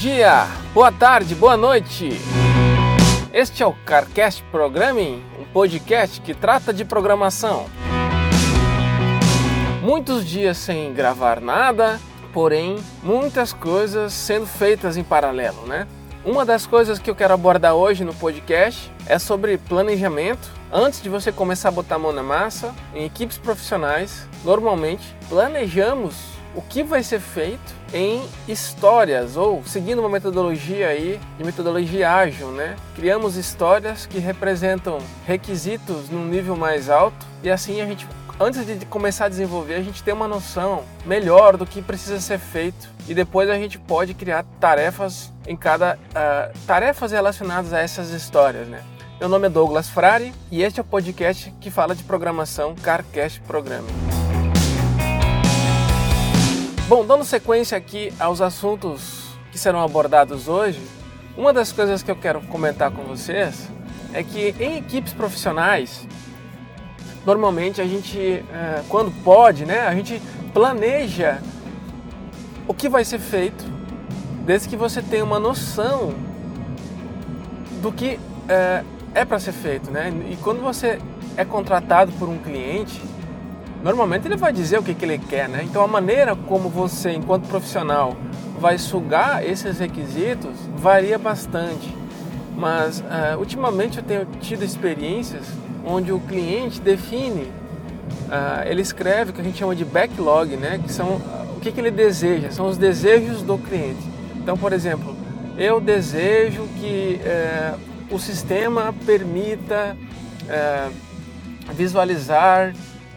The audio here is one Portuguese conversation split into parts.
Dia, boa tarde, boa noite. Este é o CarCast Programming, um podcast que trata de programação. Muitos dias sem gravar nada, porém muitas coisas sendo feitas em paralelo, né? Uma das coisas que eu quero abordar hoje no podcast é sobre planejamento. Antes de você começar a botar a mão na massa, em equipes profissionais, normalmente planejamos o que vai ser feito em histórias ou seguindo uma metodologia aí de metodologia ágil, né? Criamos histórias que representam requisitos num nível mais alto e assim a gente antes de começar a desenvolver, a gente tem uma noção melhor do que precisa ser feito e depois a gente pode criar tarefas em cada uh, tarefas relacionadas a essas histórias, né? Meu nome é Douglas Frari e este é o podcast que fala de programação CarCast Programming. Bom, dando sequência aqui aos assuntos que serão abordados hoje, uma das coisas que eu quero comentar com vocês é que em equipes profissionais normalmente a gente, é, quando pode, né, a gente planeja o que vai ser feito, desde que você tenha uma noção do que é, é para ser feito, né? E quando você é contratado por um cliente, normalmente ele vai dizer o que, que ele quer, né? Então a maneira como você, enquanto profissional, vai sugar esses requisitos varia bastante. Mas uh, ultimamente eu tenho tido experiências onde o cliente define, uh, ele escreve o que a gente chama de backlog, né? que são o que, que ele deseja, são os desejos do cliente. Então, por exemplo, eu desejo que uh, o sistema permita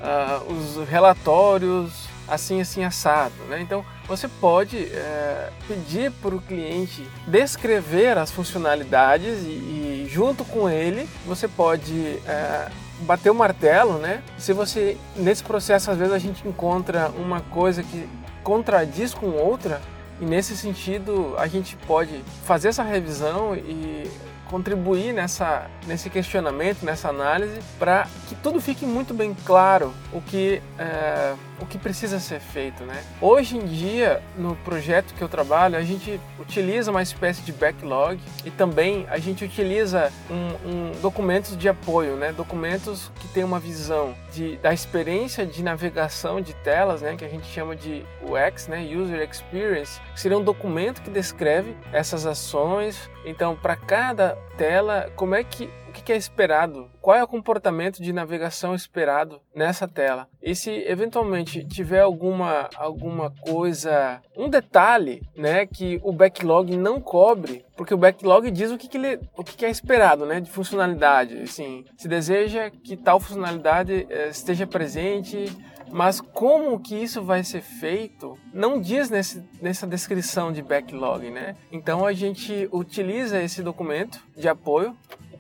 uh, os relatórios assim, assim, assado. Né? Então, você pode é, pedir para o cliente descrever as funcionalidades e, e, junto com ele, você pode é, bater o martelo, né? Se você, nesse processo, às vezes a gente encontra uma coisa que contradiz com outra, e nesse sentido a gente pode fazer essa revisão e contribuir nessa, nesse questionamento, nessa análise, para que tudo fique muito bem claro o que, é, o que precisa ser feito. Né? Hoje em dia, no projeto que eu trabalho, a gente utiliza uma espécie de backlog e também a gente utiliza um, um documentos de apoio, né? documentos que têm uma visão de, da experiência de navegação de telas, né? que a gente chama de UX, né? User Experience, que seria um documento que descreve essas ações. Então, para cada tela, como é que o que é esperado? Qual é o comportamento de navegação esperado nessa tela? E se eventualmente tiver alguma, alguma coisa, um detalhe, né, que o backlog não cobre, porque o backlog diz o que, que, ele, o que, que é esperado, né, de funcionalidade. Assim, se deseja que tal funcionalidade eh, esteja presente mas como que isso vai ser feito não diz nesse, nessa descrição de backlog, né? Então a gente utiliza esse documento de apoio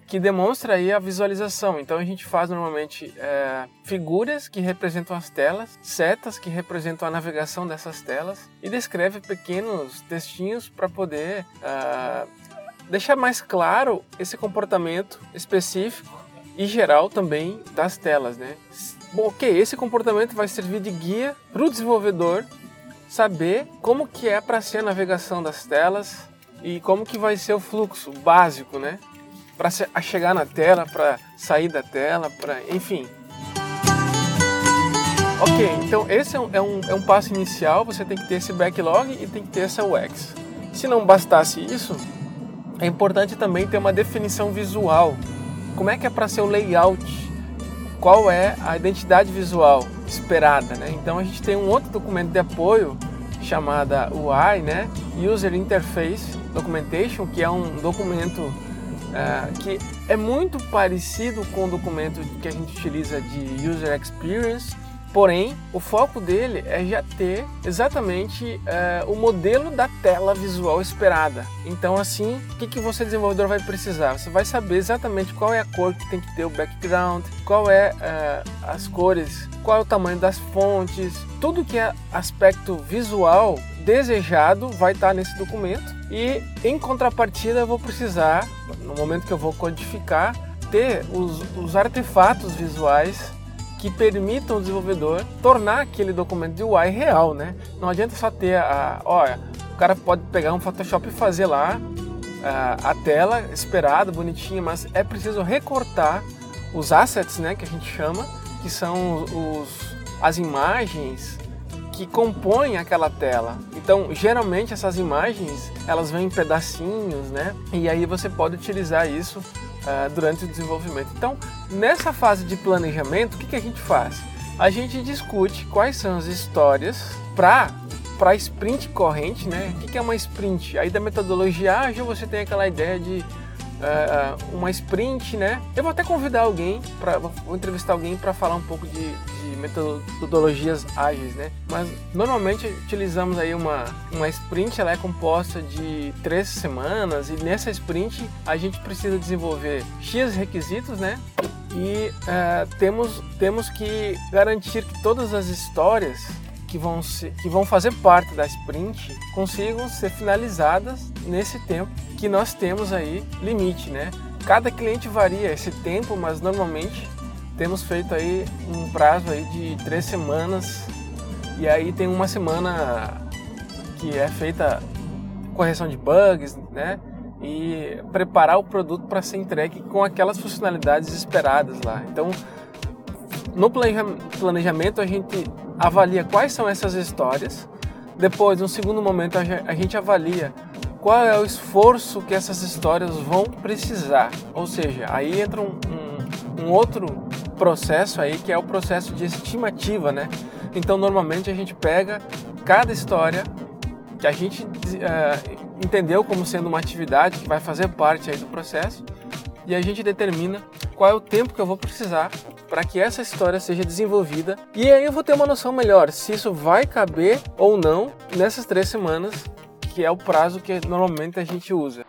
que demonstra aí a visualização. Então a gente faz normalmente é, figuras que representam as telas, setas que representam a navegação dessas telas e descreve pequenos textinhos para poder é, deixar mais claro esse comportamento específico e geral também das telas, né? Bom, ok, esse comportamento vai servir de guia para o desenvolvedor saber como que é para ser a navegação das telas e como que vai ser o fluxo básico, né? Para chegar na tela, para sair da tela, para enfim. Ok, então esse é um, é, um, é um passo inicial, você tem que ter esse backlog e tem que ter essa UX. Se não bastasse isso, é importante também ter uma definição visual. Como é que é para ser o layout qual é a identidade visual esperada, né? Então a gente tem um outro documento de apoio chamada UI, né? User Interface Documentation, que é um documento uh, que é muito parecido com o documento que a gente utiliza de User Experience, Porém, o foco dele é já ter exatamente uh, o modelo da tela visual esperada. Então, assim, o que, que você desenvolvedor vai precisar? Você vai saber exatamente qual é a cor que tem que ter o background, qual é uh, as cores, qual é o tamanho das fontes, tudo que é aspecto visual desejado vai estar nesse documento. E em contrapartida, eu vou precisar, no momento que eu vou codificar, ter os, os artefatos visuais que permitam ao desenvolvedor tornar aquele documento de UI real, né? Não adianta só ter a, olha, O cara pode pegar um Photoshop e fazer lá uh, a tela esperada, bonitinha, mas é preciso recortar os assets, né, que a gente chama, que são os, as imagens que compõem aquela tela. Então, geralmente essas imagens elas vêm em pedacinhos, né? E aí você pode utilizar isso uh, durante o desenvolvimento. Então, nessa fase de planejamento, o que, que a gente faz? A gente discute quais são as histórias para para sprint corrente, né? O que é uma sprint? Aí da metodologia ágil você tem aquela ideia de uh, uma sprint, né? Eu vou até convidar alguém para vou entrevistar alguém para falar um pouco de, de, metodologias ágeis, né? Mas normalmente utilizamos aí uma uma sprint, ela é composta de três semanas e nessa sprint a gente precisa desenvolver x requisitos, né? E uh, temos temos que garantir que todas as histórias que vão, se, que vão fazer parte da sprint consigam ser finalizadas nesse tempo que nós temos aí limite, né? Cada cliente varia esse tempo, mas normalmente temos feito aí um prazo aí de três semanas e aí tem uma semana que é feita correção de bugs, né? E preparar o produto para ser entregue com aquelas funcionalidades esperadas lá. Então, no planejamento a gente avalia quais são essas histórias. Depois, no segundo momento, a gente avalia qual é o esforço que essas histórias vão precisar. Ou seja, aí entra um, um, um outro processo aí que é o processo de estimativa, né? Então, normalmente a gente pega cada história que a gente uh, entendeu como sendo uma atividade que vai fazer parte aí do processo e a gente determina qual é o tempo que eu vou precisar para que essa história seja desenvolvida. E aí eu vou ter uma noção melhor se isso vai caber ou não nessas três semanas, que é o prazo que normalmente a gente usa.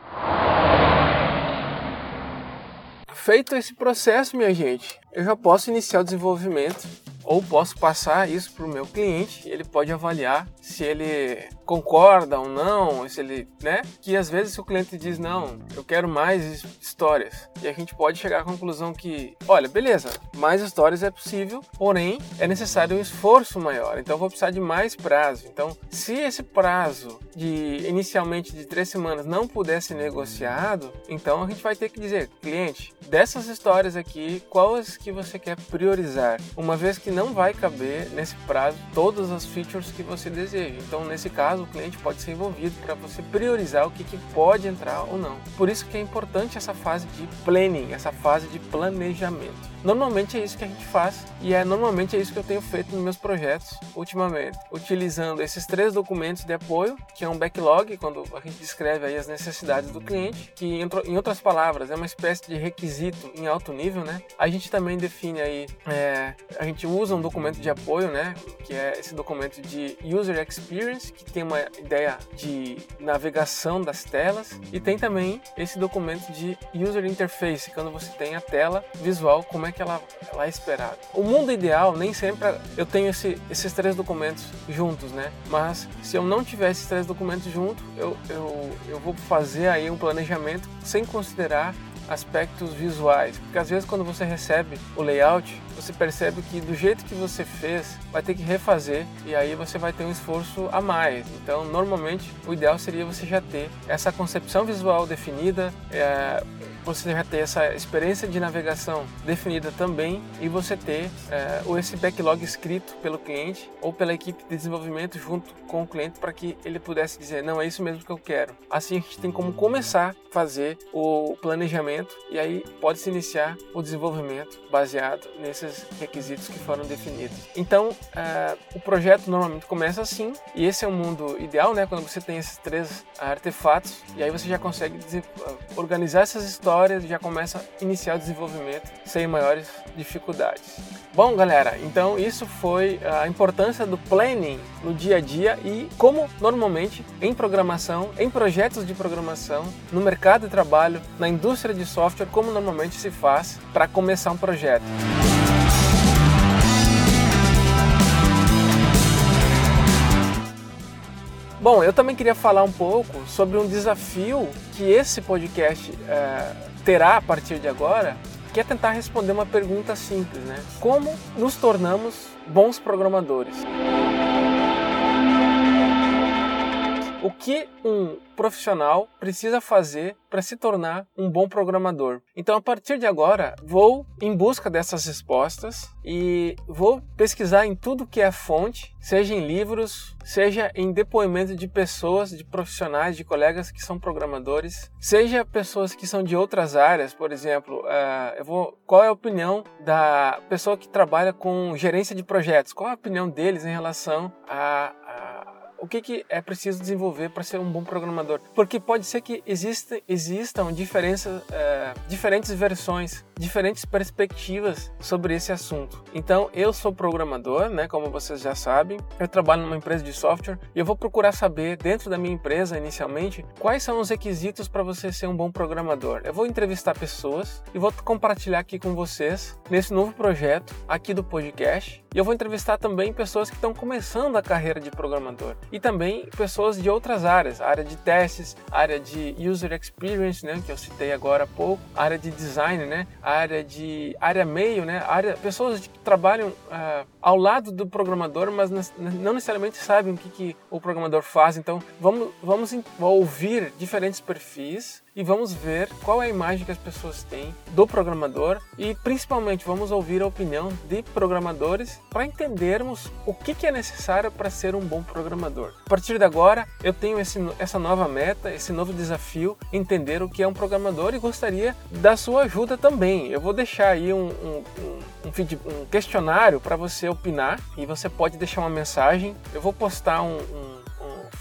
Feito esse processo, minha gente, eu já posso iniciar o desenvolvimento ou posso passar isso para o meu cliente ele pode avaliar se ele concorda ou não, se ele, né? Que às vezes o cliente diz não, eu quero mais histórias e a gente pode chegar à conclusão que, olha, beleza, mais histórias é possível, porém é necessário um esforço maior. Então vou precisar de mais prazo. Então, se esse prazo de inicialmente de três semanas não puder ser negociado, então a gente vai ter que dizer, cliente, dessas histórias aqui, quais que você quer priorizar? Uma vez que não vai caber nesse prazo todas as features que você deseja. Então, nesse caso, o cliente pode ser envolvido para você priorizar o que, que pode entrar ou não. Por isso que é importante essa fase de planning, essa fase de planejamento. Normalmente é isso que a gente faz e é normalmente é isso que eu tenho feito nos meus projetos ultimamente, utilizando esses três documentos de apoio, que é um backlog, quando a gente descreve aí as necessidades do cliente, que em outras palavras é uma espécie de requisito em alto nível, né? A gente também define aí, é, a gente usa um documento de apoio, né? Que é esse documento de user experience, que tem uma ideia de navegação das telas e tem também esse documento de user interface, quando você tem a tela visual como é que ela, ela é esperada. O mundo ideal, nem sempre eu tenho esse, esses três documentos juntos, né? Mas se eu não tiver esses três documentos juntos, eu, eu, eu vou fazer aí um planejamento sem considerar aspectos visuais, porque às vezes quando você recebe o layout, você percebe que do jeito que você fez, vai ter que refazer e aí você vai ter um esforço a mais. Então, normalmente, o ideal seria você já ter essa concepção visual definida, é, você já ter essa experiência de navegação definida também e você ter é, esse backlog escrito pelo cliente ou pela equipe de desenvolvimento junto com o cliente para que ele pudesse dizer não é isso mesmo que eu quero. Assim a gente tem como começar a fazer o planejamento e aí pode se iniciar o desenvolvimento baseado nesses requisitos que foram definidos. Então é, o projeto normalmente começa assim e esse é o mundo ideal, né? Quando você tem esses três artefatos e aí você já consegue organizar essas histórias já começa a iniciar o desenvolvimento sem maiores dificuldades. Bom, galera, então isso foi a importância do planning no dia a dia e como normalmente em programação, em projetos de programação, no mercado de trabalho, na indústria de software, como normalmente se faz para começar um projeto. Bom, eu também queria falar um pouco sobre um desafio que esse podcast é, terá a partir de agora, que é tentar responder uma pergunta simples, né? Como nos tornamos bons programadores? O que um profissional precisa fazer para se tornar um bom programador. Então, a partir de agora, vou em busca dessas respostas e vou pesquisar em tudo que é fonte, seja em livros, seja em depoimento de pessoas, de profissionais, de colegas que são programadores, seja pessoas que são de outras áreas, por exemplo, uh, eu vou, qual é a opinião da pessoa que trabalha com gerência de projetos? Qual é a opinião deles em relação a, o que, que é preciso desenvolver para ser um bom programador. Porque pode ser que exista, existam diferenças, é, diferentes versões, diferentes perspectivas sobre esse assunto. Então, eu sou programador, né, como vocês já sabem, eu trabalho numa empresa de software e eu vou procurar saber, dentro da minha empresa inicialmente, quais são os requisitos para você ser um bom programador. Eu vou entrevistar pessoas e vou compartilhar aqui com vocês nesse novo projeto aqui do podcast. E eu vou entrevistar também pessoas que estão começando a carreira de programador e também pessoas de outras áreas, área de testes, área de user experience, né, que eu citei agora há pouco, área de design, né, área de área meio, né, área pessoas que trabalham uh, ao lado do programador, mas não necessariamente sabem o que, que o programador faz. Então vamos vamos ouvir diferentes perfis e vamos ver qual é a imagem que as pessoas têm do programador e principalmente vamos ouvir a opinião de programadores para entendermos o que, que é necessário para ser um bom programador. A partir de agora, eu tenho esse, essa nova meta, esse novo desafio, entender o que é um programador e gostaria da sua ajuda também. Eu vou deixar aí um, um, um, um questionário para você opinar e você pode deixar uma mensagem. Eu vou postar um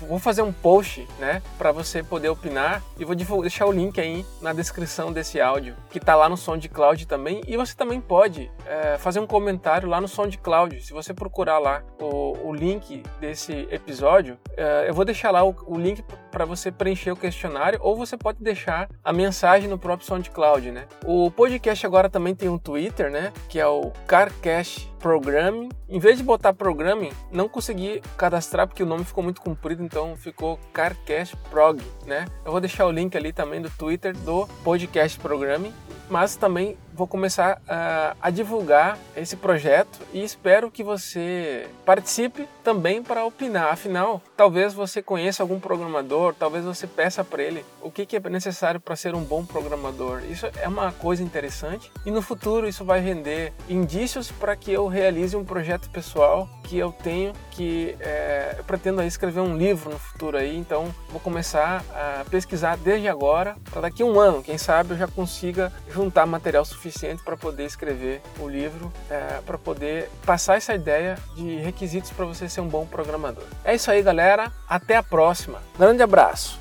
vou fazer um post, né, para você poder opinar e vou deixar o link aí na descrição desse áudio, que tá lá no SoundCloud também. E você também pode é, fazer um comentário lá no SoundCloud. Se você procurar lá o, o link desse episódio, é, eu vou deixar lá o, o link para você preencher o questionário ou você pode deixar a mensagem no próprio SoundCloud, né? O podcast agora também tem um Twitter, né, que é o CarCast Programming. Em vez de botar Programming, não consegui cadastrar porque o nome ficou muito comprido, então ficou Carcast Prog, né? Eu vou deixar o link ali também do Twitter do Podcast Programming mas também vou começar a, a, divulgar esse projeto e espero que você participe também para opinar. Afinal, talvez você conheça algum programador, talvez você peça para ele o que, que é necessário para ser um bom programador. Isso é uma coisa interessante e no futuro isso vai render indícios para que eu realize um projeto pessoal que eu tenho, que é, eu pretendo escrever um livro no futuro aí. Então, vou começar a pesquisar desde agora para daqui a um ano, quem sabe eu já consiga juntar material suficiente para poder escrever o livro, é, para poder passar essa ideia de requisitos para você ser um bom programador. É isso aí, galera. Até a próxima. Grande abraço.